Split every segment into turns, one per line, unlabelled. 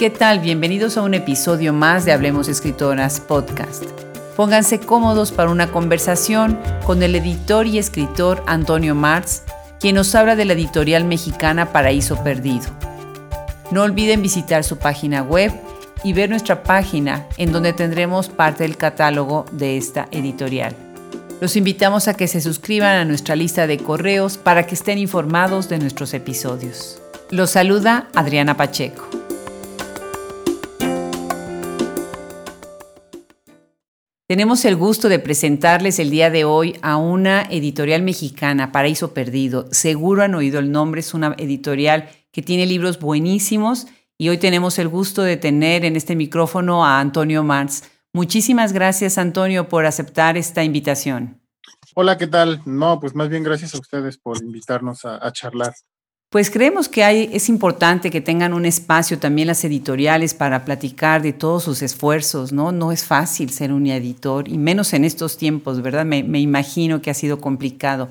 ¿Qué tal? Bienvenidos a un episodio más de Hablemos Escritoras Podcast. Pónganse cómodos para una conversación con el editor y escritor Antonio Marx, quien nos habla de la editorial mexicana Paraíso Perdido. No olviden visitar su página web y ver nuestra página en donde tendremos parte del catálogo de esta editorial. Los invitamos a que se suscriban a nuestra lista de correos para que estén informados de nuestros episodios. Los saluda Adriana Pacheco. Tenemos el gusto de presentarles el día de hoy a una editorial mexicana, Paraíso Perdido. Seguro han oído el nombre, es una editorial que tiene libros buenísimos y hoy tenemos el gusto de tener en este micrófono a Antonio Marx. Muchísimas gracias, Antonio, por aceptar esta invitación.
Hola, ¿qué tal? No, pues más bien gracias a ustedes por invitarnos a, a charlar.
Pues creemos que hay, es importante que tengan un espacio también las editoriales para platicar de todos sus esfuerzos, ¿no? No es fácil ser un editor, y menos en estos tiempos, ¿verdad? Me, imagino que ha sido complicado.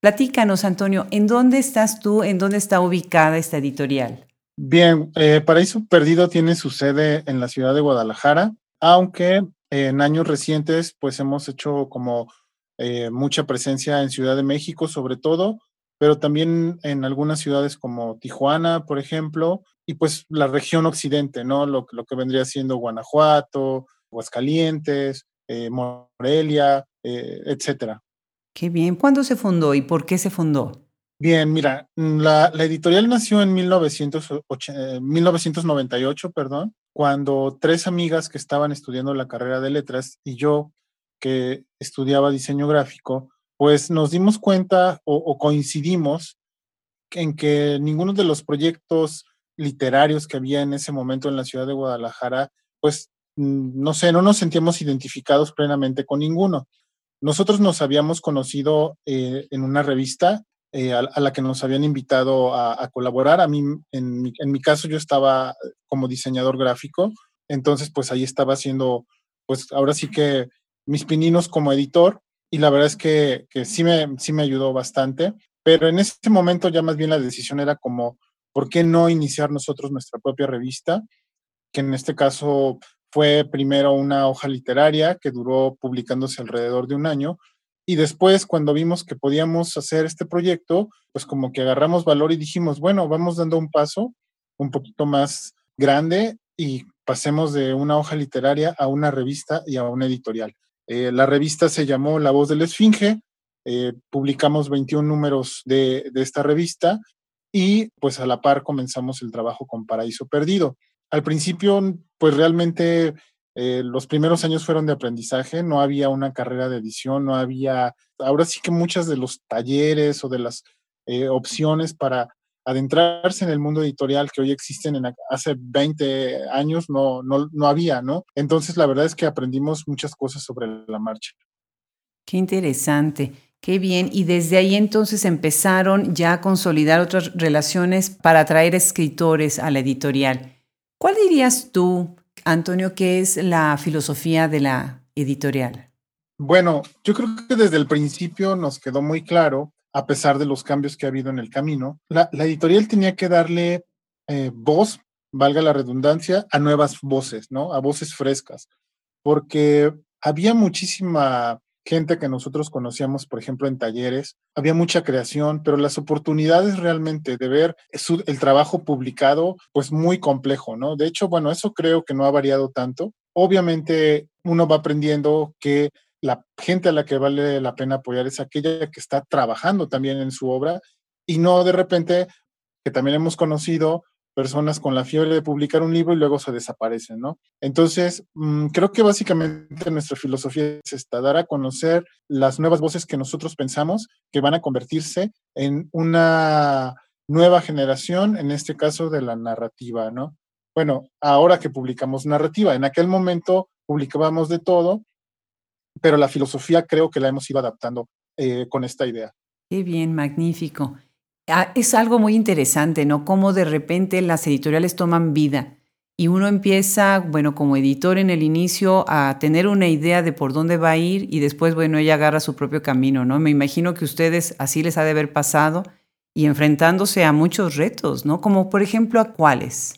Platícanos, Antonio, ¿en dónde estás tú? ¿En dónde está ubicada esta editorial?
Bien, eh, Paraíso Perdido tiene su sede en la ciudad de Guadalajara, aunque en años recientes pues hemos hecho como eh, mucha presencia en Ciudad de México sobre todo, pero también en algunas ciudades como Tijuana, por ejemplo, y pues la región occidente, ¿no? Lo, lo que vendría siendo Guanajuato, Aguascalientes, eh, Morelia, eh, etcétera.
Qué bien. ¿Cuándo se fundó y por qué se fundó?
Bien, mira, la, la editorial nació en 1998, perdón, cuando tres amigas que estaban estudiando la carrera de letras y yo, que estudiaba diseño gráfico, pues nos dimos cuenta o, coincidimos en que ninguno de los proyectos literarios que había en ese momento en la ciudad de Guadalajara, pues mm, no sé, no nos sentíamos identificados plenamente con ninguno. Nosotros nos habíamos conocido eh, en una revista eh, a, la que nos habían invitado a, colaborar. A mí, en mi, en mi, caso, yo estaba como diseñador gráfico, entonces pues ahí estaba haciendo, pues ahora sí que mis pininos como editor y la verdad es que, que sí, me, sí me ayudó bastante, pero en ese momento ya más bien la decisión era como, ¿por qué no iniciar nosotros nuestra propia revista? Que en este caso fue primero una hoja literaria que duró publicándose alrededor de un año y después cuando vimos que podíamos hacer este proyecto, pues como que agarramos valor y dijimos, bueno, vamos dando un paso un poquito más grande y pasemos de una hoja literaria a una revista y a una editorial. Eh, la revista se llamó La Voz de la Esfinge, eh, publicamos 21 números de, esta revista y pues a la par comenzamos el trabajo con Paraíso Perdido. Al principio, pues realmente eh, los primeros años fueron de aprendizaje, no había una carrera de edición, no había, ahora sí que muchas de los talleres o de las opciones para adentrarse en el mundo editorial que hoy existen en, hace 20 años no, no, no había, ¿no? Entonces la verdad es que aprendimos muchas cosas sobre la marcha.
Qué interesante. Qué bien. Y desde ahí entonces empezaron ya a consolidar otras relaciones para atraer escritores a la editorial. ¿Cuál dirías tú, Antonio, que es la filosofía de la editorial?
Bueno, yo creo que desde el principio nos quedó muy claro a pesar de los cambios que ha habido en el camino. La, editorial tenía que darle eh, voz, valga la redundancia, a nuevas voces, ¿no? A voces frescas, porque había muchísima gente que nosotros conocíamos, por ejemplo, en talleres, había mucha creación, pero las oportunidades realmente de ver el trabajo publicado, pues muy complejo, ¿no? De hecho, bueno, eso creo que no ha variado tanto. Obviamente uno va aprendiendo que la gente a la que vale la pena apoyar es aquella que está trabajando también en su obra y no de repente, que también hemos conocido personas con la fiebre de publicar un libro y luego se desaparecen, ¿no? Entonces, mm, creo que básicamente nuestra filosofía es esta, dar a conocer las nuevas voces que nosotros pensamos que van a convertirse en una nueva generación, en este caso de la narrativa, ¿no? Bueno, ahora que publicamos narrativa, en aquel momento publicábamos de todo pero la filosofía creo que la hemos ido adaptando eh, con esta idea.
Qué bien, magnífico. Ah, es algo muy interesante, ¿no? Cómo de repente las editoriales toman vida y uno empieza, bueno, como editor en el inicio a tener una idea de por dónde va a ir y después, bueno, ella agarra su propio camino, ¿no? Me imagino que ustedes así les ha de haber pasado y enfrentándose a muchos retos, ¿no? Como por ejemplo a cuáles.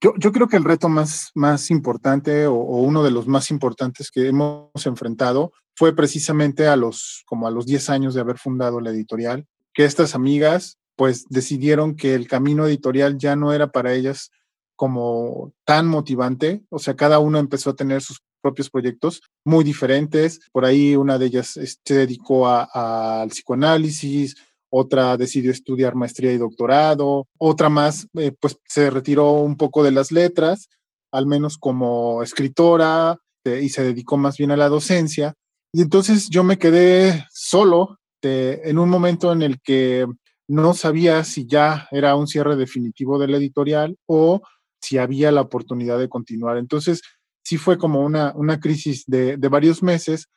Yo, creo que el reto más, más importante o, uno de los más importantes que hemos enfrentado fue precisamente a los, como a los 10 años de haber fundado la editorial, que estas amigas pues decidieron que el camino editorial ya no era para ellas como tan motivante, o sea, cada uno empezó a tener sus propios proyectos muy diferentes, por ahí una de ellas se dedicó al psicoanálisis, otra decidió estudiar maestría y doctorado, otra más eh, pues se retiró un poco de las letras, al menos como escritora, eh, y se dedicó más bien a la docencia. Y entonces yo me quedé solo en un momento en el que no sabía si ya era un cierre definitivo de la editorial o si había la oportunidad de continuar. Entonces, sí fue como una, crisis de varios meses,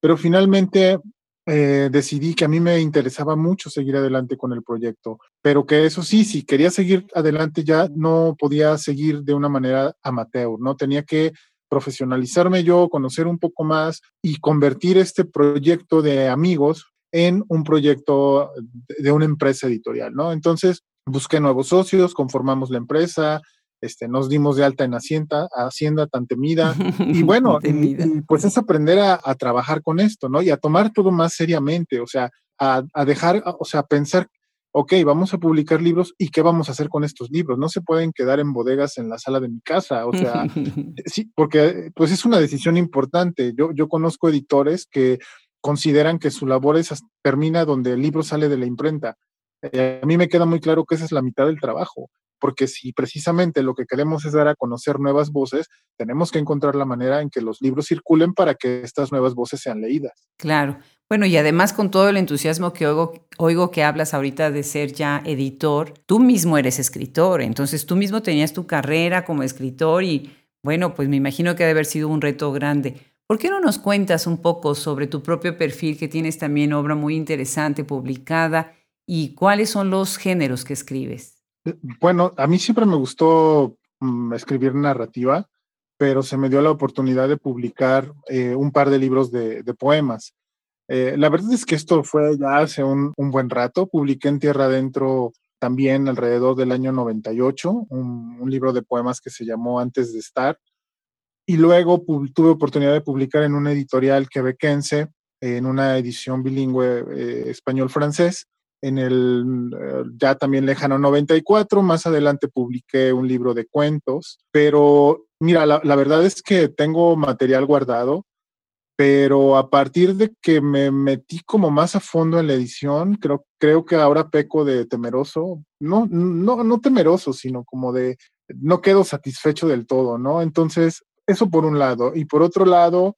pero finalmente eh, decidí que a mí me interesaba mucho seguir adelante con el proyecto, pero que eso sí, si quería seguir adelante ya no podía seguir de una manera amateur, ¿no? Tenía que profesionalizarme yo, conocer un poco más y convertir este proyecto de amigos en un proyecto de una empresa editorial, ¿no? Entonces busqué nuevos socios, conformamos la empresa, este, nos dimos de alta en Hacienda, Hacienda tan temida. Y bueno, pues es aprender a, trabajar con esto, ¿no? Y a tomar todo más seriamente, o sea, a, a, dejar, o sea, a pensar, ok, vamos a publicar libros y qué vamos a hacer con estos libros. No se pueden quedar en bodegas en la sala de mi casa, o sea, sí, porque pues es una decisión importante. Yo, yo conozco editores que consideran que su labor es, termina donde el libro sale de la imprenta. Eh, a mí me queda muy claro que esa es la mitad del trabajo porque si precisamente lo que queremos es dar a conocer nuevas voces, tenemos que encontrar la manera en que los libros circulen para que estas nuevas voces sean leídas.
Claro. Bueno, y además con todo el entusiasmo que oigo, que hablas ahorita de ser ya editor, tú mismo eres escritor, entonces tú mismo tenías tu carrera como escritor y bueno, pues me imagino que debe haber sido un reto grande. ¿Por qué no nos cuentas un poco sobre tu propio perfil, que tienes también obra muy interesante publicada, y cuáles son los géneros que escribes?
Bueno, a mí siempre me gustó mm, escribir narrativa, pero se me dio la oportunidad de publicar eh, un par de libros de, poemas. Eh, la verdad es que esto fue ya hace un, buen rato. Publiqué en Tierra Adentro también alrededor del año 98, un, libro de poemas que se llamó Antes de estar. Y luego tuve oportunidad de publicar en una editorial quebequense, en una edición bilingüe eh, español-francés, en el ya también lejano 94. Más adelante publiqué un libro de cuentos, pero mira, la, verdad es que tengo material guardado, pero a partir de que me metí como más a fondo en la edición, creo, creo que ahora peco de temeroso, no, no, no temeroso, sino como de no quedo satisfecho del todo, ¿no? Entonces, eso por un lado. Y por otro lado,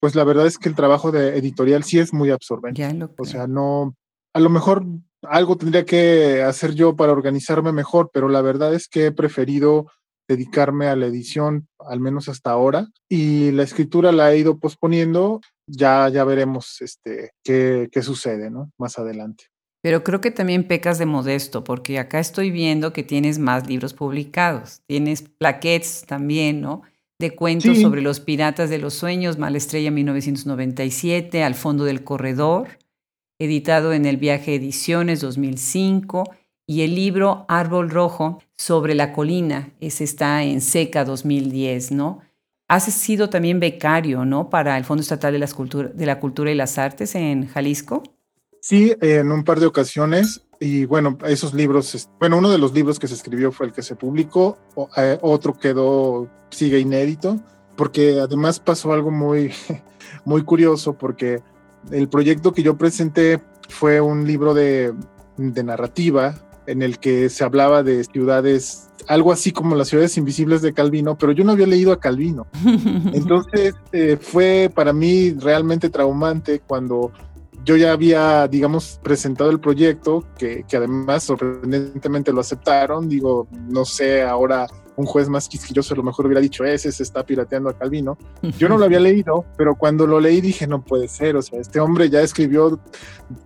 pues la verdad es que el trabajo de editorial sí es muy absorbente. o sea, no, a lo mejor algo tendría que hacer yo para organizarme mejor, pero la verdad es que he preferido dedicarme a la edición, al menos hasta ahora, y la escritura la he ido posponiendo, ya, ya veremos este, qué, qué sucede, ¿no? Más adelante.
Pero creo que también pecas de modesto, porque acá estoy viendo que tienes más libros publicados, tienes plaquettes también, ¿no? De cuentos sobre los piratas de los sueños, Malestrella 1997, Al fondo del corredor, editado en el Viaje Ediciones 2005, y el libro Árbol Rojo sobre la colina, ese está en Seca 2010, ¿no? Has sido también becario, ¿no? Para el Fondo Estatal de, de la Cultura y las Artes en Jalisco.
Sí, en un par de ocasiones. Y bueno, esos libros, bueno, uno de los libros que se escribió fue el que se publicó, eh, otro quedó, sigue inédito, porque además pasó algo muy, muy curioso, porque el proyecto que yo presenté fue un libro de, narrativa en el que se hablaba de ciudades, algo así como las ciudades invisibles de Calvino, pero yo no había leído a Calvino. Entonces eh, fue para mí realmente traumante cuando yo ya había, digamos, presentado el proyecto, que, que además sorprendentemente lo aceptaron. Digo, no sé ahora un juez más quisquilloso a lo mejor hubiera dicho, ese se está pirateando a Calvino. Yo no lo había leído, pero cuando lo leí dije, no puede ser, o sea, este hombre ya escribió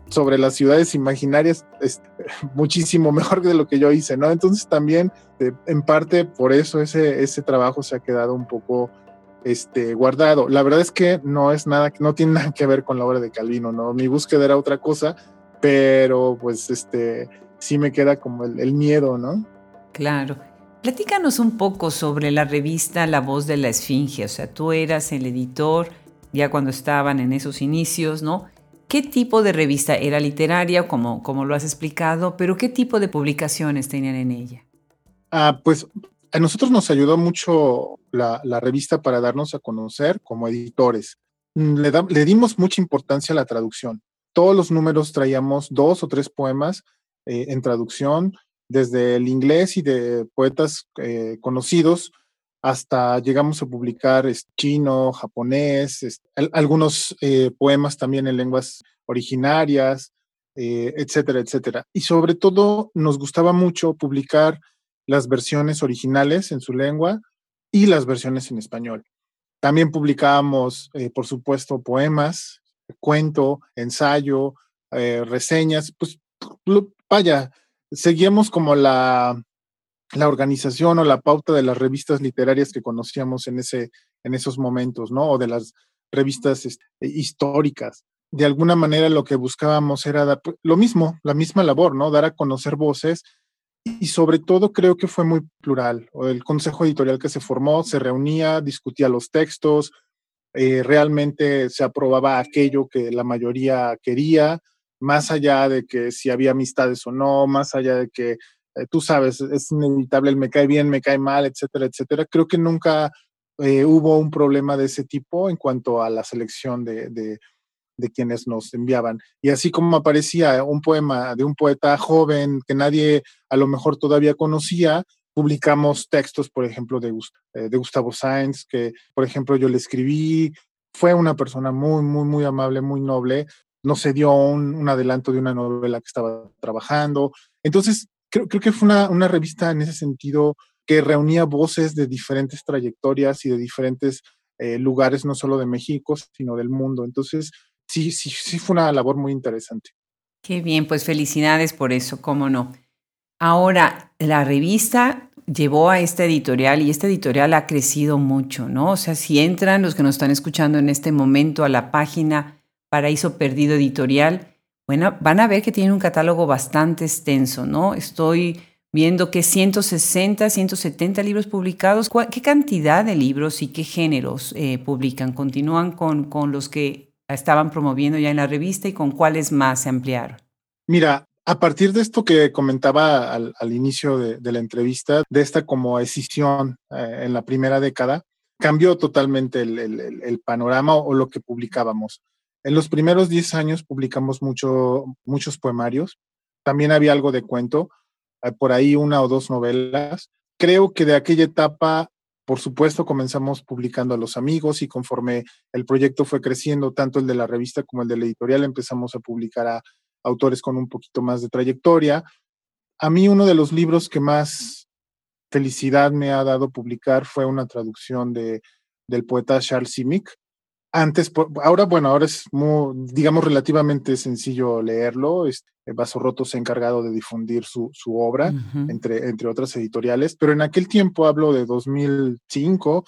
sobre las ciudades imaginarias muchísimo mejor de lo que yo hice, ¿no? Entonces también, eh, en parte, por eso ese, ese trabajo se ha quedado un poco este, guardado. La verdad es que no es nada, no tiene nada que ver con la obra de Calvino, ¿no? Mi búsqueda era otra cosa, pero pues este, sí me queda como el, el miedo, ¿no?
Claro. Platícanos un poco sobre la revista La Voz de la Esfinge, o sea, tú eras el editor ya cuando estaban en esos inicios, ¿no? ¿Qué tipo de revista era literaria, como, como lo has explicado, pero qué tipo de publicaciones tenían en ella?
Ah, pues a nosotros nos ayudó mucho la, revista para darnos a conocer como editores. Le, dimos mucha importancia a la traducción. Todos los números traíamos dos o tres poemas eh, en traducción, desde el inglés y de poetas eh, conocidos hasta llegamos a publicar chino, japonés, algunos eh, poemas también en lenguas originarias, etcétera, etcétera. Y sobre todo nos gustaba mucho publicar las versiones originales en su lengua y las versiones en español. También publicábamos, eh, por supuesto, poemas, cuento, ensayo, eh, reseñas, pues vaya, seguíamos como la, la organización o la pauta de las revistas literarias que conocíamos en, ese, en esos momentos, ¿no? O de las revistas este, históricas. De alguna manera lo que buscábamos era pues, lo mismo, la misma labor, ¿no? Dar a conocer voces y sobre todo creo que fue muy plural. El consejo editorial que se formó se reunía, discutía los textos, eh, realmente se aprobaba aquello que la mayoría quería, más allá de que si había amistades o no, más allá de que eh, tú sabes, es inevitable el me cae bien, me cae mal, etcétera, etcétera. Creo que nunca eh, hubo un problema de ese tipo en cuanto a la selección de, de quienes nos enviaban. Y así como aparecía un poema de un poeta joven que nadie a lo mejor todavía conocía, publicamos textos, por ejemplo, de, eh, de Gustavo Sáenz, que, por ejemplo, yo le escribí. Fue una persona muy, muy, muy amable, muy noble. Nos dio un, un adelanto de una novela que estaba trabajando. Entonces, creo, creo que fue una, una revista en ese sentido que reunía voces de diferentes trayectorias y de diferentes eh, lugares, no solo de México, sino del mundo. Entonces, sí, sí, sí fue una labor muy interesante.
Qué bien, pues felicidades por eso, cómo no. Ahora, la revista llevó a esta editorial y esta editorial ha crecido mucho, ¿no? O sea, si entran los que nos están escuchando en este momento a la página Paraíso Perdido Editorial, bueno, van a ver que tiene un catálogo bastante extenso, ¿no? Estoy viendo que 160, 170 libros publicados. ¿Qué cantidad de libros y qué géneros eh, publican? ¿Continúan con, con los que estaban promoviendo ya en la revista y con cuáles más se ampliaron?
Mira, a partir de esto que comentaba al, inicio de, la entrevista, de esta como escisión eh, en la primera década, cambió totalmente el, panorama o, lo que publicábamos. En los primeros 10 años publicamos mucho, muchos poemarios, también había algo de cuento, eh, por ahí una o dos novelas. Creo que de aquella etapa por supuesto, comenzamos publicando a los amigos y conforme el proyecto fue creciendo, tanto el de la revista como el de la editorial, empezamos a publicar a autores con un poquito más de trayectoria. A mí uno de los libros que más felicidad me ha dado publicar fue una traducción de, del poeta Charles Simic, antes, ahora, bueno, ahora es muy, digamos, relativamente sencillo leerlo. Este, Vaso Roto se ha encargado de difundir su, su obra, entre, entre otras editoriales, pero en aquel tiempo, hablo de 2005,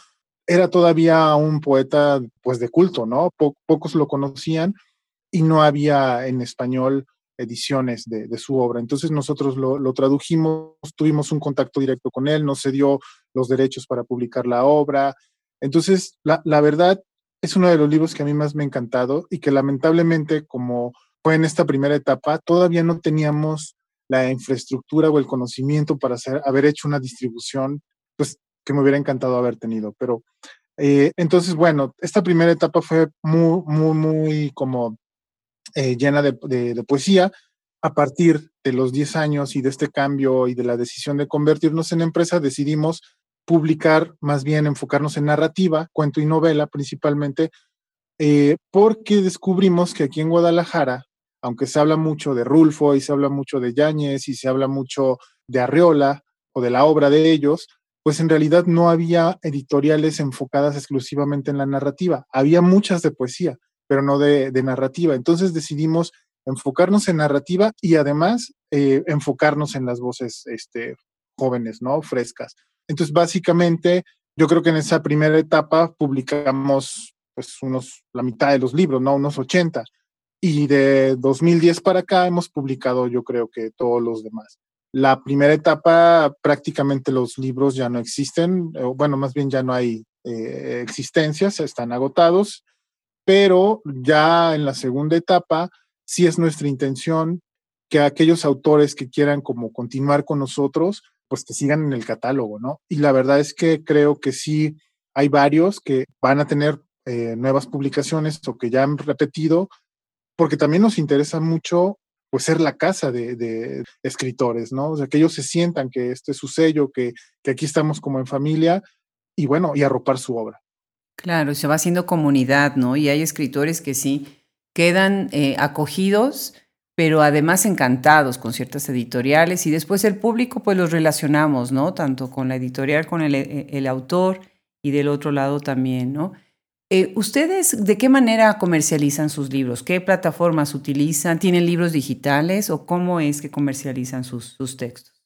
era todavía un poeta, pues, de culto, ¿no? pocos lo conocían y no había en español ediciones de, de su obra. Entonces nosotros lo, lo, tradujimos, tuvimos un contacto directo con él, nos cedió los derechos para publicar la obra. Entonces, la, la verdad, es uno de los libros que a mí más me ha encantado y que lamentablemente, como fue en esta primera etapa, todavía no teníamos la infraestructura o el conocimiento para hacer, haber hecho una distribución, pues que me hubiera encantado haber tenido. Pero eh, entonces, bueno, esta primera etapa fue muy, muy, muy como eh, llena de, poesía. A partir de los 10 años y de este cambio y de la decisión de convertirnos en empresa, decidimos publicar, más bien enfocarnos en narrativa, cuento y novela principalmente, eh, porque descubrimos que aquí en Guadalajara, aunque se habla mucho de Rulfo y se habla mucho de Yáñez y se habla mucho de Arreola o de la obra de ellos, pues en realidad no había editoriales enfocadas exclusivamente en la narrativa. Había muchas de poesía, pero no de, narrativa. Entonces decidimos enfocarnos en narrativa y además eh, enfocarnos en las voces este, jóvenes, ¿no? Frescas. Entonces, básicamente, yo creo que en esa primera etapa publicamos pues unos, la mitad de los libros, ¿no? Unos 80. Y de 2010 para acá hemos publicado yo creo que todos los demás. La primera etapa, prácticamente los libros ya no existen, bueno, más bien ya no hay eh, existencias, están agotados, pero ya en la segunda etapa sí es nuestra intención que aquellos autores que quieran como continuar con nosotros, pues que sigan en el catálogo, ¿no? Y la verdad es que creo que sí hay varios que van a tener eh, nuevas publicaciones o que ya han repetido, porque también nos interesa mucho pues ser la casa de, escritores, ¿no? O sea, que ellos se sientan que este es su sello, que, que aquí estamos como en familia y bueno, y arropar su obra.
Claro, se va haciendo comunidad, ¿no? Y hay escritores que sí quedan eh, acogidos, pero además encantados con ciertas editoriales y después el público pues los relacionamos, ¿no? Tanto con la editorial, con el, eh, autor y del otro lado también, ¿no? Eh, ¿Ustedes de qué manera comercializan sus libros? ¿Qué plataformas utilizan? ¿Tienen libros digitales o cómo es que comercializan sus, sus textos?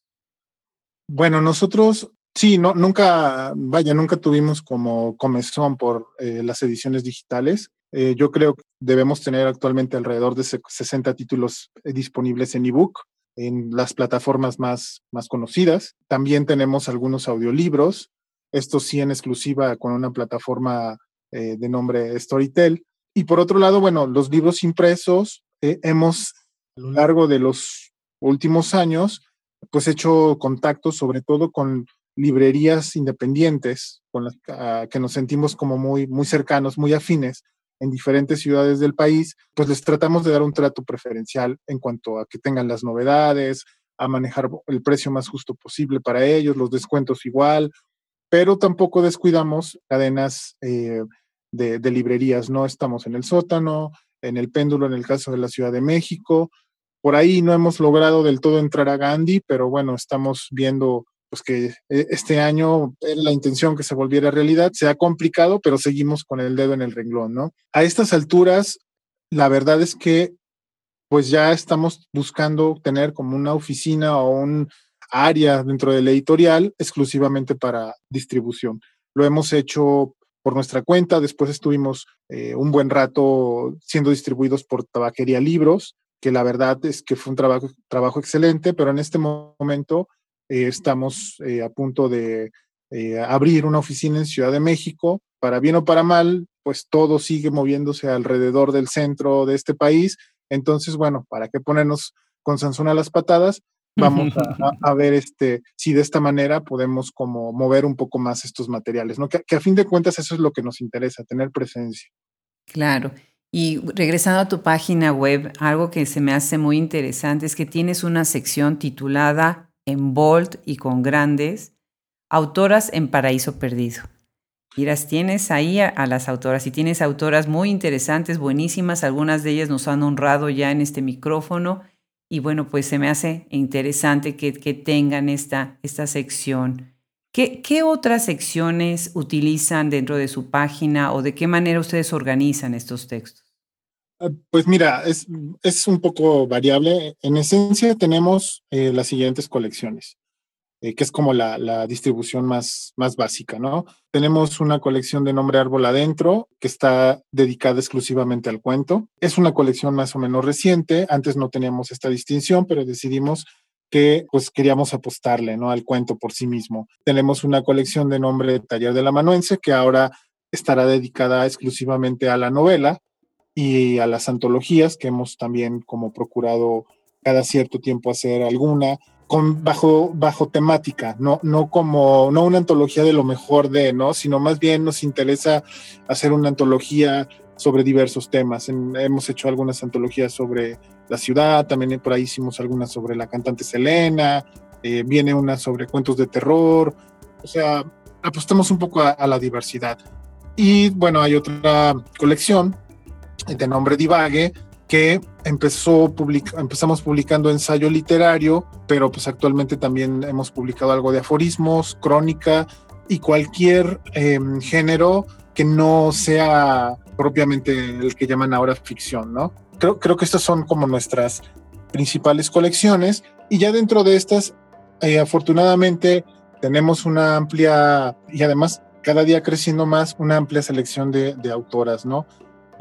Bueno, nosotros sí, no, nunca, vaya, nunca tuvimos como comezón por eh, las ediciones digitales. Eh, yo creo que debemos tener actualmente alrededor de 60 títulos disponibles en ebook en las plataformas más, más conocidas. También tenemos algunos audiolibros, estos sí en exclusiva con una plataforma eh, de nombre Storytel. Y por otro lado, bueno, los libros impresos, eh, hemos a lo largo de los últimos años, pues hecho contactos sobre todo con librerías independientes, con las ah, que nos sentimos como muy, muy cercanos, muy afines en diferentes ciudades del país, pues les tratamos de dar un trato preferencial en cuanto a que tengan las novedades, a manejar el precio más justo posible para ellos, los descuentos igual, pero tampoco descuidamos cadenas eh, de, librerías, ¿no? Estamos en el sótano, en el péndulo en el caso de la Ciudad de México. Por ahí no hemos logrado del todo entrar a Gandhi, pero bueno, estamos viendo pues que eh, este año era la intención que se volviera realidad. Se ha complicado, pero seguimos con el dedo en el renglón, ¿no? A estas alturas, la verdad es que pues ya estamos buscando tener como una oficina o un área dentro del editorial exclusivamente para distribución. Lo hemos hecho por nuestra cuenta, después estuvimos eh, un buen rato siendo distribuidos por Tabaquería Libros, que la verdad es que fue un trabajo excelente, pero en este momento eh, estamos eh, a punto de abrir una oficina en Ciudad de México. Para bien o para mal, pues todo sigue moviéndose alrededor del centro de este país. Entonces, bueno, ¿para qué ponernos con Sansón a las patadas? vamos a, ver este, si de esta manera podemos como mover un poco más estos materiales, ¿no? Que, a fin de cuentas eso es lo que nos interesa, tener presencia.
Claro. Y regresando a tu página web, algo que se me hace muy interesante es que tienes una sección titulada en bold y con grandes, autoras en paraíso perdido. Miras, tienes ahí a, las autoras y tienes autoras muy interesantes, buenísimas, algunas de ellas nos han honrado ya en este micrófono y bueno, pues se me hace interesante que, tengan esta, esta sección. ¿Qué, ¿Qué, otras secciones utilizan dentro de su página o de qué manera ustedes organizan estos textos?
Ah, pues mira, es, es un poco variable. En esencia tenemos eh, las siguientes colecciones. Eh, que es como la, distribución más, más básica, ¿no? Tenemos una colección de nombre árbol adentro que está dedicada exclusivamente al cuento. Es una colección más o menos reciente. Antes no teníamos esta distinción, pero decidimos que pues queríamos apostarle, ¿no? Al cuento por sí mismo. Tenemos una colección de nombre Taller de la Manuense que ahora estará dedicada exclusivamente a la novela y a las antologías que hemos también como procurado cada cierto tiempo hacer alguna con bajo, bajo temática, no, no como, no una antología de lo mejor de, ¿no? Sino más bien nos interesa hacer una antología sobre diversos temas. hemos hecho algunas antologías sobre la ciudad, también por ahí hicimos algunas sobre la cantante Selena, eh, viene una sobre cuentos de terror, o sea, apostamos un poco a, a la diversidad. Y bueno, hay otra colección de nombre Divague, que empezó empezamos publicando ensayo literario, pero pues actualmente también hemos publicado algo de aforismos, crónica y cualquier em, género que no sea propiamente el que llaman ahora ficción, ¿no? Creo, creo que estas son como nuestras principales colecciones y ya dentro de estas, eh, afortunadamente, tenemos una amplia y además cada día creciendo más una amplia selección de, de autoras, ¿no?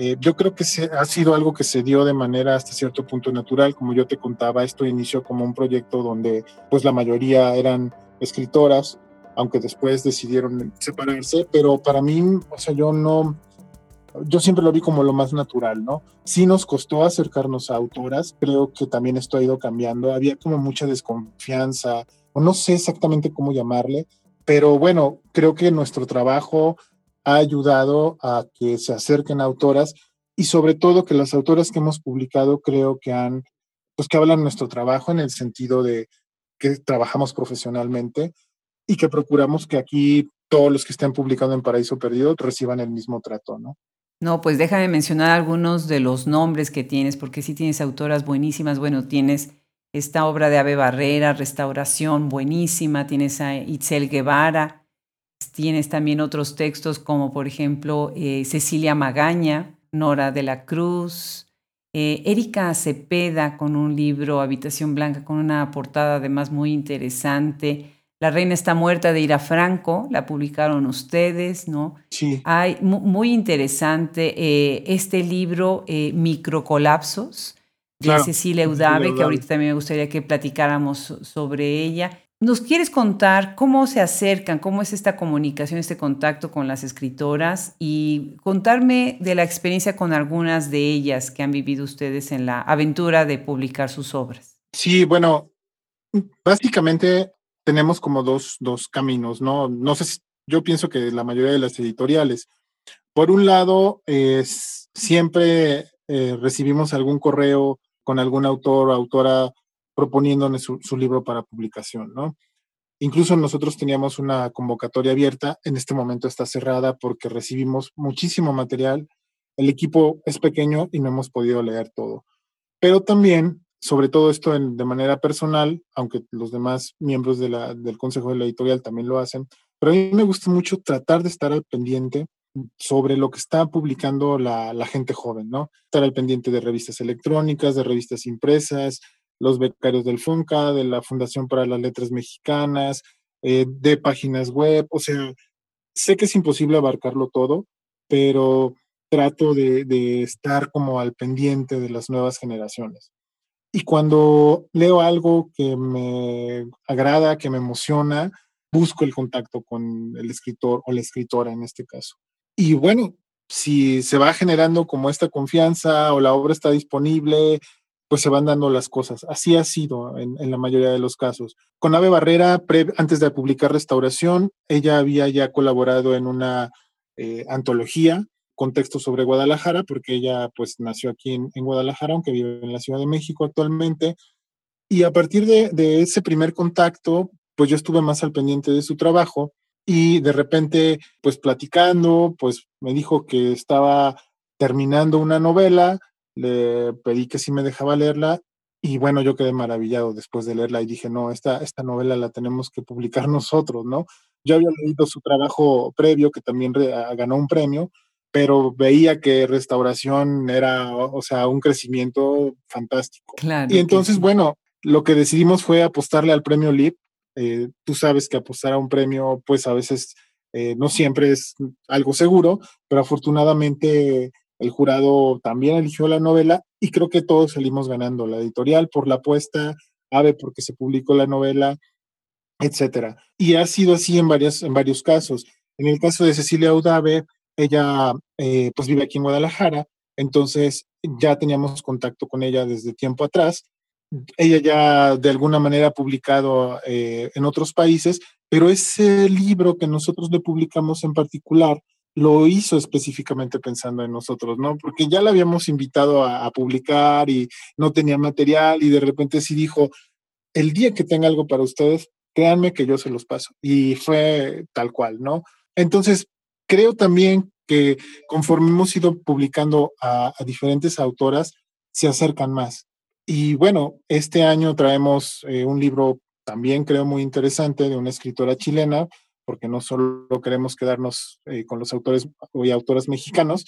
Eh, yo creo que se, ha sido algo que se dio de manera hasta cierto punto natural, como yo te contaba, esto inició como un proyecto donde pues la mayoría eran escritoras, aunque después decidieron separarse, pero para mí, o sea, yo no, yo siempre lo vi como lo más natural, ¿no? Sí nos costó acercarnos a autoras, creo que también esto ha ido cambiando, había como mucha desconfianza, o no sé exactamente cómo llamarle, pero bueno, creo que nuestro trabajo ha ayudado a que se acerquen autoras y sobre todo que las autoras que hemos publicado creo que han, pues que hablan nuestro trabajo en el sentido de que trabajamos profesionalmente y que procuramos que aquí todos los que estén publicando en Paraíso Perdido reciban el mismo trato, ¿no?
No, pues déjame mencionar algunos de los nombres que tienes, porque sí tienes autoras buenísimas. Bueno, tienes esta obra de Ave Barrera, Restauración, buenísima. Tienes a Itzel Guevara, Tienes también otros textos como por ejemplo eh, Cecilia Magaña, Nora de la Cruz, eh, Erika Cepeda con un libro Habitación Blanca con una portada además muy interesante. La reina está muerta de Ira Franco, la publicaron ustedes, ¿no?
Sí.
Hay muy interesante eh, este libro Microcolapsos de Cecilia Udave, que ahorita también me gustaría que platicáramos sobre ella. ¿Nos quieres contar cómo se acercan, cómo es esta comunicación, este contacto con las escritoras y contarme de la experiencia con algunas de ellas que han vivido ustedes en la aventura de publicar sus obras?
Sí, bueno, básicamente tenemos como dos, dos caminos, ¿no? No sé, yo pienso que la mayoría de las editoriales, por un lado, siempre eh, recibimos algún correo con algún autor o autora proponiéndonos su, libro para publicación, ¿no? Incluso nosotros teníamos una convocatoria abierta, en este momento está cerrada porque recibimos muchísimo material, el equipo es pequeño y no hemos podido leer todo. Pero también, sobre todo esto de manera personal, aunque los demás miembros del Consejo de la Editorial también lo hacen, pero a mí me gusta mucho tratar de estar al pendiente sobre lo que está publicando la gente joven, ¿no? Estar al pendiente de revistas electrónicas, de revistas impresas, los becarios del FUNCA, de la Fundación para las Letras Mexicanas, eh, de páginas web. O sea, sé que es imposible abarcarlo todo, pero trato de, estar como al pendiente de las nuevas generaciones. Y cuando leo algo que me agrada, que me emociona, busco el contacto con el escritor o la escritora en este caso. Y bueno, si se va generando como esta confianza o la obra está disponible pues se van dando las cosas. Así ha sido en, la mayoría de los casos. Con Ave Barrera, antes de publicar Restauración, ella había ya colaborado en una eh, antología con textos sobre Guadalajara, porque ella pues nació aquí en, Guadalajara, aunque vive en la Ciudad de México actualmente. Y a partir de, de ese primer contacto, pues yo estuve más al pendiente de su trabajo y de repente, pues platicando, pues me dijo que estaba terminando una novela, le pedí que sí me dejaba leerla y bueno, yo quedé maravillado después de leerla y dije, no, esta, esta novela la tenemos que publicar nosotros, ¿no? Yo había leído su trabajo previo, que también ganó un premio, pero veía que restauración era, o sea, un crecimiento fantástico.
Claro
y entonces, bueno, lo que decidimos fue apostarle al premio LIP. Eh, tú sabes que apostar a un premio, pues a veces eh, no siempre es algo seguro, pero afortunadamente el jurado también eligió la novela y creo que todos salimos ganando, la editorial por la apuesta, Ave porque se publicó la novela, etcétera. Y ha sido así en, varias, en varios casos. En el caso de Cecilia Udave, ella eh, pues vive aquí en Guadalajara, entonces ya teníamos contacto con ella desde tiempo atrás. Ella ya de alguna manera ha publicado eh, en otros países, pero ese libro que nosotros le publicamos en particular lo hizo específicamente pensando en nosotros, ¿no? Porque ya la habíamos invitado a, publicar y no tenía material y de repente sí dijo, el día que tenga algo para ustedes, créanme que yo se los paso. Y fue tal cual, ¿no? Entonces, creo también que conforme hemos ido publicando a, diferentes autoras, se acercan más. Y bueno, este año traemos eh, un libro también creo muy interesante de una escritora chilena, porque no solo queremos quedarnos eh, con los autores y autoras mexicanos.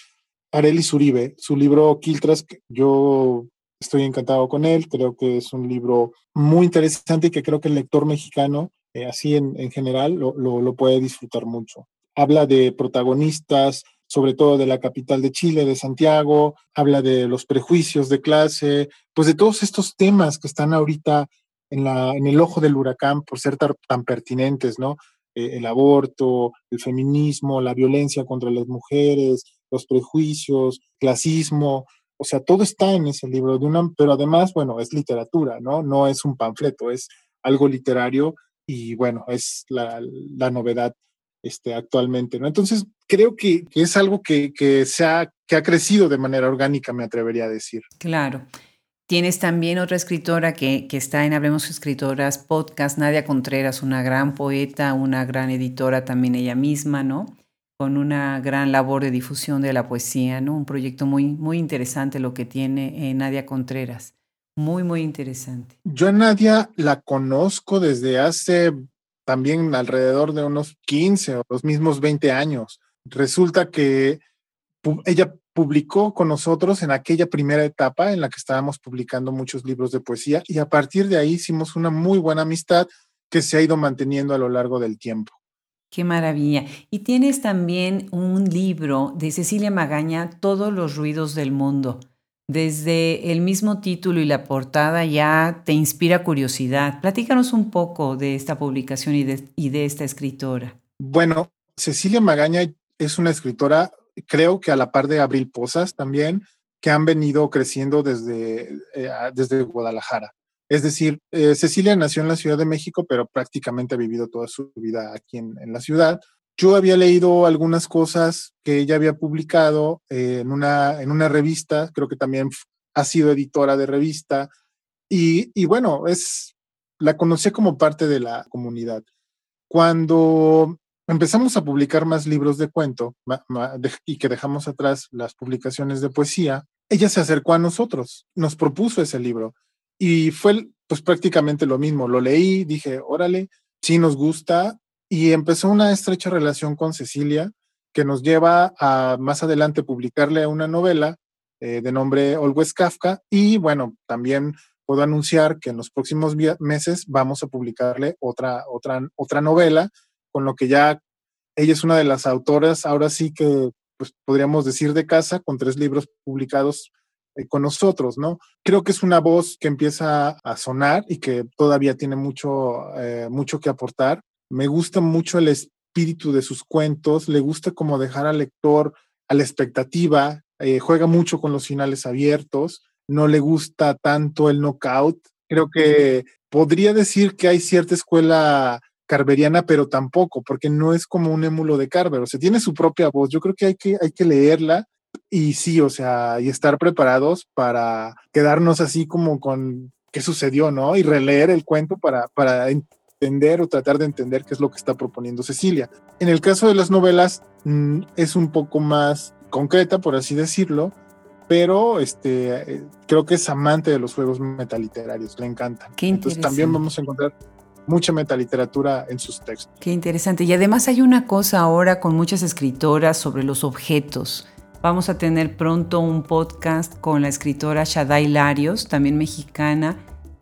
Arely Zuribe, su libro Quiltras, yo estoy encantado con él, creo que es un libro muy interesante y que creo que el lector mexicano, eh, así en, en general, lo, lo, lo, puede disfrutar mucho. Habla de protagonistas sobre todo de la capital de Chile, de Santiago, habla de los prejuicios de clase, pues de todos estos temas que están ahorita en, la, en el ojo del huracán por ser tan, pertinentes, ¿no? Eh, el aborto, el feminismo, la violencia contra las mujeres, los prejuicios, clasismo, o sea, todo está en ese libro, de una, pero además, bueno, es literatura, ¿no? No es un panfleto, es algo literario y bueno, es la, la novedad este, actualmente, ¿no? Entonces, creo que, que es algo que, que, se ha, que ha crecido de manera orgánica, me atrevería a decir.
Claro. Tienes también otra escritora que, que, está en Hablemos Escritoras Podcast, Nadia Contreras, una gran poeta, una gran editora también ella misma, ¿no? Con una gran labor de difusión de la poesía, ¿no? Un proyecto muy, muy interesante lo que tiene eh, Nadia Contreras. Muy, muy interesante.
Yo a Nadia la conozco desde hace también alrededor de unos 15 o los mismos 20 años. Resulta que ella publicó con nosotros en aquella primera etapa en la que estábamos publicando muchos libros de poesía y a partir de ahí hicimos una muy buena amistad que se ha ido manteniendo a lo largo del tiempo.
Qué maravilla. Y tienes también un libro de Cecilia Magaña, Todos los ruidos del mundo. Desde el mismo título y la portada ya te inspira curiosidad. Platícanos un poco de esta publicación y de, y de esta escritora.
Bueno, Cecilia Magaña es una escritora creo que a la par de Abril Posas también, que han venido creciendo desde, eh, desde Guadalajara. Es decir, eh, Cecilia nació en la Ciudad de México, pero prácticamente ha vivido toda su vida aquí en, en la ciudad. Yo había leído algunas cosas que ella había publicado eh, en, una, en una revista, creo que también ha sido editora de revista, y, y bueno, es, la conocí como parte de la comunidad. Cuando empezamos a publicar más libros de cuento y que dejamos atrás las publicaciones de poesía, ella se acercó a nosotros, nos propuso ese libro y fue pues prácticamente lo mismo. Lo leí, dije, órale, sí nos gusta y empezó una estrecha relación con Cecilia que nos lleva a más adelante publicarle una novela eh, de nombre Always Kafka y bueno, también puedo anunciar que en los próximos meses vamos a publicarle otra, otra, otra novela con lo que ya ella es una de las autoras, ahora sí que pues, podríamos decir de casa, con tres libros publicados eh, con nosotros, ¿no? Creo que es una voz que empieza a sonar y que todavía tiene mucho, eh, mucho que aportar. Me gusta mucho el espíritu de sus cuentos, le gusta como dejar al lector a la expectativa, eh, juega mucho con los finales abiertos, no le gusta tanto el knockout. Creo que podría decir que hay cierta escuela Carberiana, pero tampoco, porque no es como un émulo de Carver, o sea, tiene su propia voz. Yo creo que hay que, hay que leerla y sí, o sea, y estar preparados para quedarnos así como con qué sucedió, ¿no? Y releer el cuento para, para entender o tratar de entender qué es lo que está proponiendo Cecilia. En el caso de las novelas, mm, es un poco más concreta, por así decirlo, pero este, eh, creo que es amante de los juegos metaliterarios, le encantan. Entonces también vamos a encontrar mucha metaliteratura en sus textos.
Qué interesante. Y además hay una cosa ahora con muchas escritoras sobre los objetos. Vamos a tener pronto un podcast con la escritora Shadai Larios, también mexicana,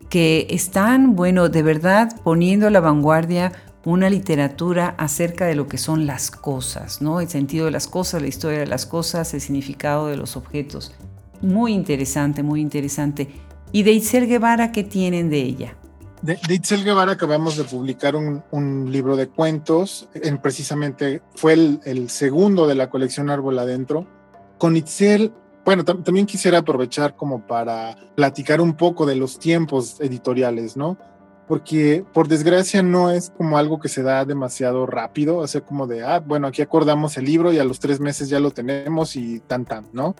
que están, bueno, de verdad poniendo a la vanguardia una literatura acerca de lo que son las cosas, ¿no? El sentido de las cosas, la historia de las cosas, el significado de los objetos. Muy interesante, muy interesante. ¿Y de Itzel Guevara qué tienen de ella?
De, Itzel Guevara acabamos de publicar un, libro de cuentos, en precisamente fue el, segundo de la colección Árbol Adentro. Con Itzel, bueno, también quisiera aprovechar como para platicar un poco de los tiempos editoriales, ¿no? Porque por desgracia no es como algo que se da demasiado rápido, o como de, ah, bueno, aquí acordamos el libro y a los tres meses ya lo tenemos y tan tan, ¿no?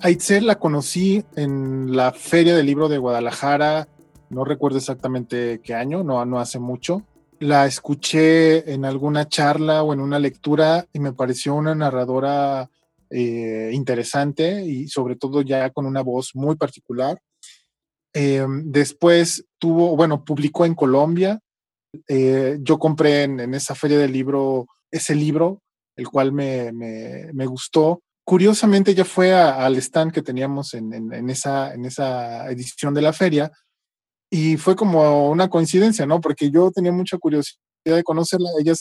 A Itzel la conocí en la Feria del Libro de Guadalajara no recuerdo exactamente qué año, no, hace mucho. La escuché en alguna charla o en una lectura y me pareció una narradora eh, interesante y sobre todo ya con una voz muy particular. Eh, después tuvo, bueno, publicó en Colombia. Eh, yo compré en, esa feria del libro ese libro, el cual me, gustó. Curiosamente, ya fue al stand que teníamos en esa edición de la feria y fue como una coincidencia, ¿no? Porque yo tenía mucha curiosidad de conocerla, ella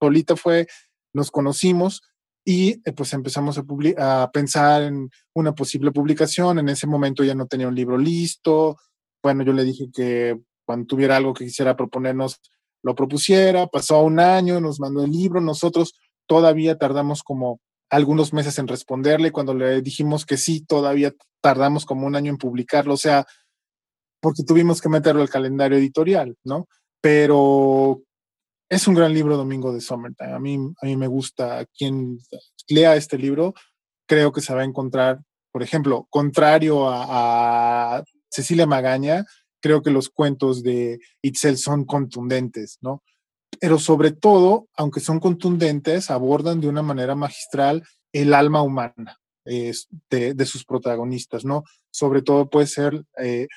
solita fue, nos conocimos y eh, pues empezamos a, a, pensar en una posible publicación. En ese momento ya no tenía un libro listo. Bueno, yo le dije que cuando tuviera algo que quisiera proponernos, lo propusiera. Pasó un año, nos mandó el libro. Nosotros todavía tardamos como algunos meses en responderle. Cuando le dijimos que sí, todavía tardamos como un año en publicarlo. O sea, porque tuvimos que meterlo al calendario editorial, ¿no? Pero es un gran libro Domingo de Summertime. A mí, a mí me gusta. Quien lea este libro, creo que se va a encontrar, por ejemplo, contrario a, Cecilia Magaña, creo que los cuentos de Itzel son contundentes, ¿no? Pero sobre todo, aunque son contundentes, abordan de una manera magistral el alma humana eh, de, de, sus protagonistas, ¿no? Sobre todo puede ser eh,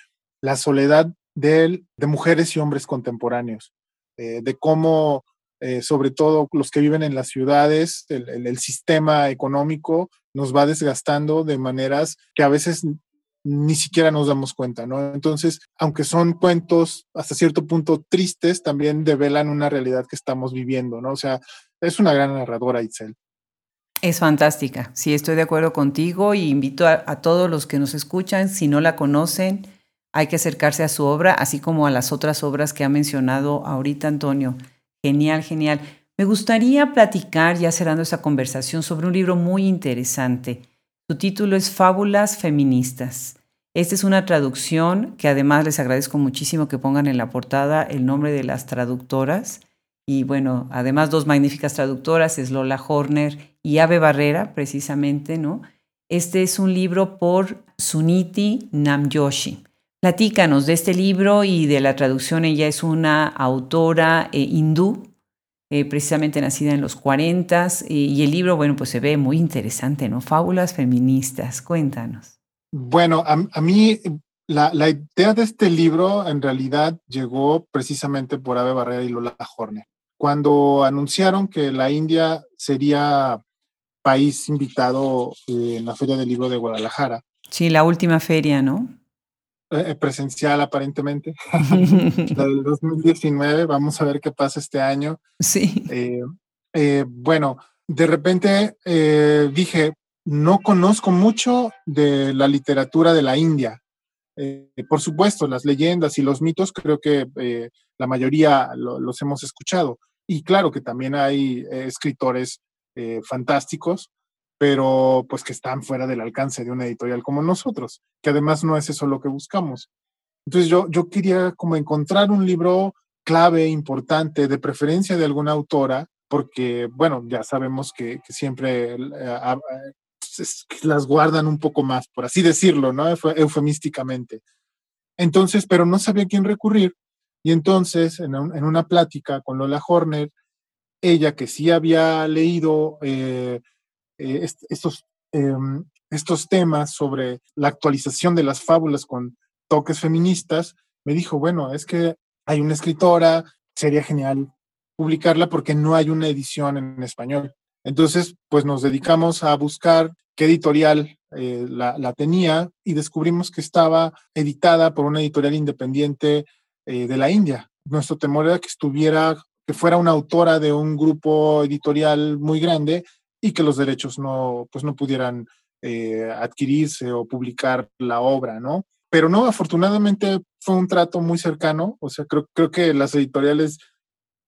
la soledad de, de mujeres y hombres contemporáneos, eh, de cómo, eh, sobre todo los que viven en las ciudades, el, el, sistema económico nos va desgastando de maneras que a veces ni siquiera nos damos cuenta, ¿no? Entonces, aunque son cuentos hasta cierto punto tristes, también develan una realidad que estamos viviendo, ¿no? O sea, es una gran narradora, Itzel.
Es fantástica, sí, estoy de acuerdo contigo y invito a todos los que nos escuchan, si no la conocen, hay que acercarse a su obra, así como a las otras obras que ha mencionado ahorita Antonio. Genial, genial. Me gustaría platicar, ya cerrando esta conversación, sobre un libro muy interesante. Su título es Fábulas Feministas. Esta es una traducción que además les agradezco muchísimo que pongan en la portada el nombre de las traductoras. Y bueno, además dos magníficas traductoras, es Lola Horner y Ave Barrera, precisamente, ¿no? Este es un libro por Suniti Namjoshi. Platícanos de este libro y de la traducción. Ella es una autora eh, hindú, eh, precisamente nacida en los 40 eh, y el libro, bueno, pues se ve muy interesante, ¿no? Fábulas feministas. Cuéntanos.
Bueno, a, a mí la, la, idea de este libro en realidad llegó precisamente por Ave Barrera y Lola Horner. Cuando anunciaron que la India sería país invitado eh, en la Feria del Libro de Guadalajara.
Sí, la última feria, ¿no?
Eh, presencial aparentemente, la del 2019, vamos a ver qué pasa este año.
Sí.
Eh, eh, bueno, de repente dije, no conozco mucho de la literatura de la India. por supuesto, las leyendas y los mitos creo que la mayoría lo, los hemos escuchado. Y claro que también hay escritores fantásticos, pero pues que están fuera del alcance de una editorial como nosotros, que además no es eso lo que buscamos. Entonces yo, yo quería como encontrar un libro clave, importante, de preferencia de alguna autora, porque, bueno, ya sabemos que, siempre eh, las guardan un poco más, por así decirlo, ¿no? Eufemísticamente. Entonces, pero no sabía a quién recurrir. Y entonces, en una plática con Lola Horner, ella que sí había leído eh, eh, estos, eh, estos temas sobre la actualización de las fábulas con toques feministas, me dijo, bueno, es que hay una escritora, sería genial publicarla porque no hay una edición en español. Entonces, pues nos dedicamos a buscar qué editorial eh, la, la, tenía y descubrimos que estaba editada por una editorial independiente eh, de la India. Nuestro temor era que estuviera, que fuera una autora de un grupo editorial muy grande y que los derechos no, pues no pudieran eh, adquirirse o publicar la obra, ¿no? Pero no, afortunadamente fue un trato muy cercano, o sea, creo, creo que las editoriales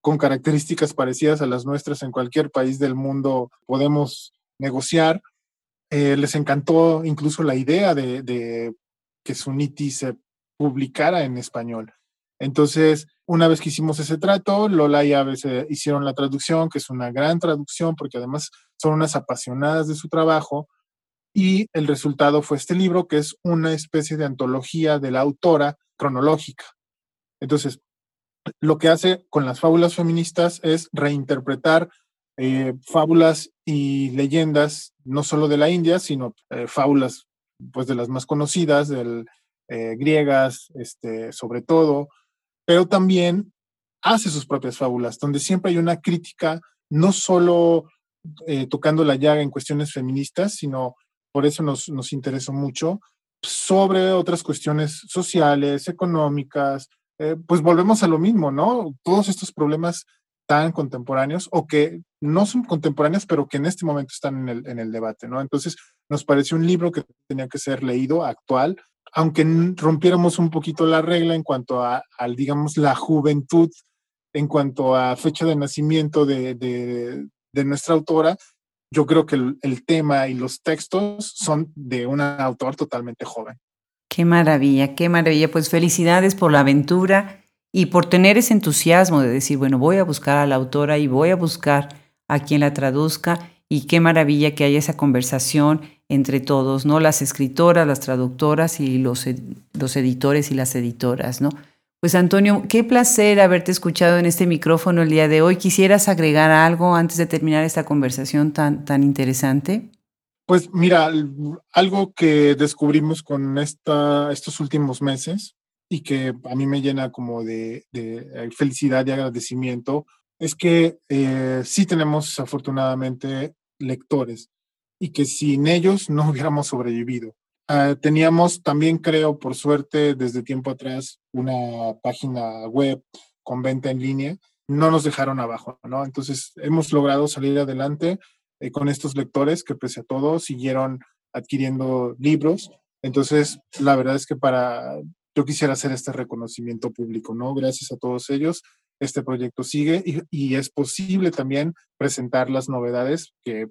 con características parecidas a las nuestras en cualquier país del mundo podemos negociar. Eh, les encantó incluso la idea de, de que Suniti se publicara en español. Entonces, una vez que hicimos ese trato, Lola y Aves hicieron la traducción, que es una gran traducción, porque además son unas apasionadas de su trabajo, y el resultado fue este libro, que es una especie de antología de la autora cronológica. Entonces, lo que hace con las fábulas feministas es reinterpretar eh, fábulas y leyendas, no solo de la India, sino eh, fábulas pues, de las más conocidas, del, eh, griegas, este, sobre todo, pero también hace sus propias fábulas, donde siempre hay una crítica, no solo eh, tocando la llaga en cuestiones feministas, sino por eso nos, nos interesó mucho, sobre otras cuestiones sociales, económicas, eh, pues volvemos a lo mismo, ¿no? Todos estos problemas tan contemporáneos o que no son contemporáneos, pero que en este momento están en el, en el debate, ¿no? Entonces, nos pareció un libro que tenía que ser leído, actual, aunque rompiéramos un poquito la regla en cuanto a, digamos, la juventud, en cuanto a fecha de nacimiento de, de, nuestra autora, yo creo que el, el, tema y los textos son de un autor totalmente joven.
Qué maravilla, qué maravilla. Pues felicidades por la aventura y por tener ese entusiasmo de decir, bueno, voy a buscar a la autora y voy a buscar a quien la traduzca y qué maravilla que haya esa conversación entre todos, ¿no? Las escritoras, las traductoras y los, los editores y las editoras, ¿no? Pues Antonio, qué placer haberte escuchado en este micrófono el día de hoy. ¿Quisieras agregar algo antes de terminar esta conversación tan, tan interesante?
Pues mira, algo que descubrimos con esta, estos últimos meses y que a mí me llena como de, de felicidad y agradecimiento es que eh, sí tenemos afortunadamente lectores y que sin ellos no hubiéramos sobrevivido. Ah, teníamos también, creo, por suerte, desde tiempo atrás, una página web con venta en línea. No nos dejaron abajo, ¿no? Entonces, hemos logrado salir adelante eh, con estos lectores que, pese a todo, siguieron adquiriendo libros. Entonces, la verdad es que para, yo quisiera hacer este reconocimiento público, ¿no? Gracias a todos ellos este proyecto sigue y, es posible también presentar las novedades que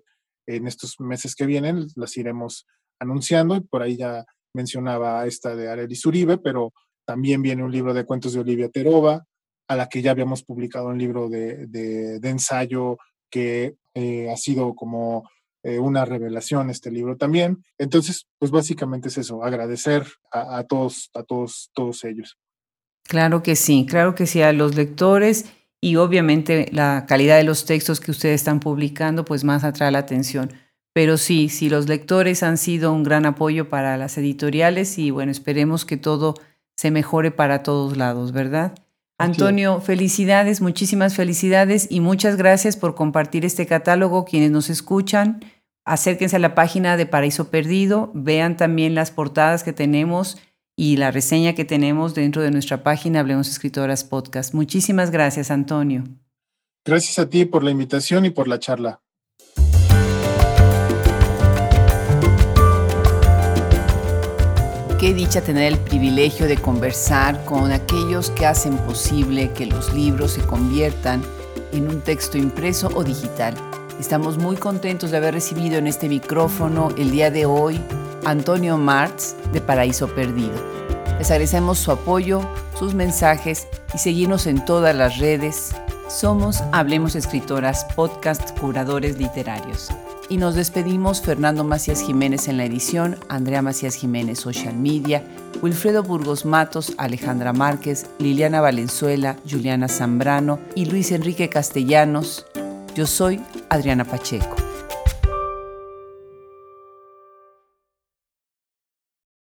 en estos meses que vienen las iremos anunciando. Por ahí ya mencionaba esta de Arelis Uribe, pero también viene un libro de cuentos de Olivia Terova, a la que ya habíamos publicado un libro de, de, ensayo que eh, ha sido como eh, una revelación este libro también. Entonces, pues básicamente es eso, agradecer a, a todos, a todos, todos ellos.
Claro que sí, claro que sí, a los lectores y obviamente la calidad de los textos que ustedes están publicando pues más atrae la atención. Pero sí, sí, los lectores han sido un gran apoyo para las editoriales y bueno, esperemos que todo se mejore para todos lados, ¿verdad? Antonio, felicidades, muchísimas felicidades y muchas gracias por compartir este catálogo. Quienes nos escuchan, acérquense a la página de Paraíso Perdido, vean también las portadas que tenemos y la reseña que tenemos dentro de nuestra página Hablemos Escritoras Podcast. Muchísimas gracias, Antonio.
Gracias a ti por la invitación y por la charla.
Qué dicha tener el privilegio de conversar con aquellos que hacen posible que los libros se conviertan en un texto impreso o digital. Estamos muy contentos de haber recibido en este micrófono el día de hoy Antonio Martz de Paraíso Perdido. Les agradecemos su apoyo, sus mensajes y seguirnos en todas las redes. Somos Hablemos Escritoras, podcast curadores literarios. Y nos despedimos Fernando Macías Jiménez en la edición, Andrea Macías Jiménez Social Media, Wilfredo Burgos Matos, Alejandra Márquez, Liliana Valenzuela, Juliana Zambrano y Luis Enrique Castellanos. Yo soy Adriana Pacheco.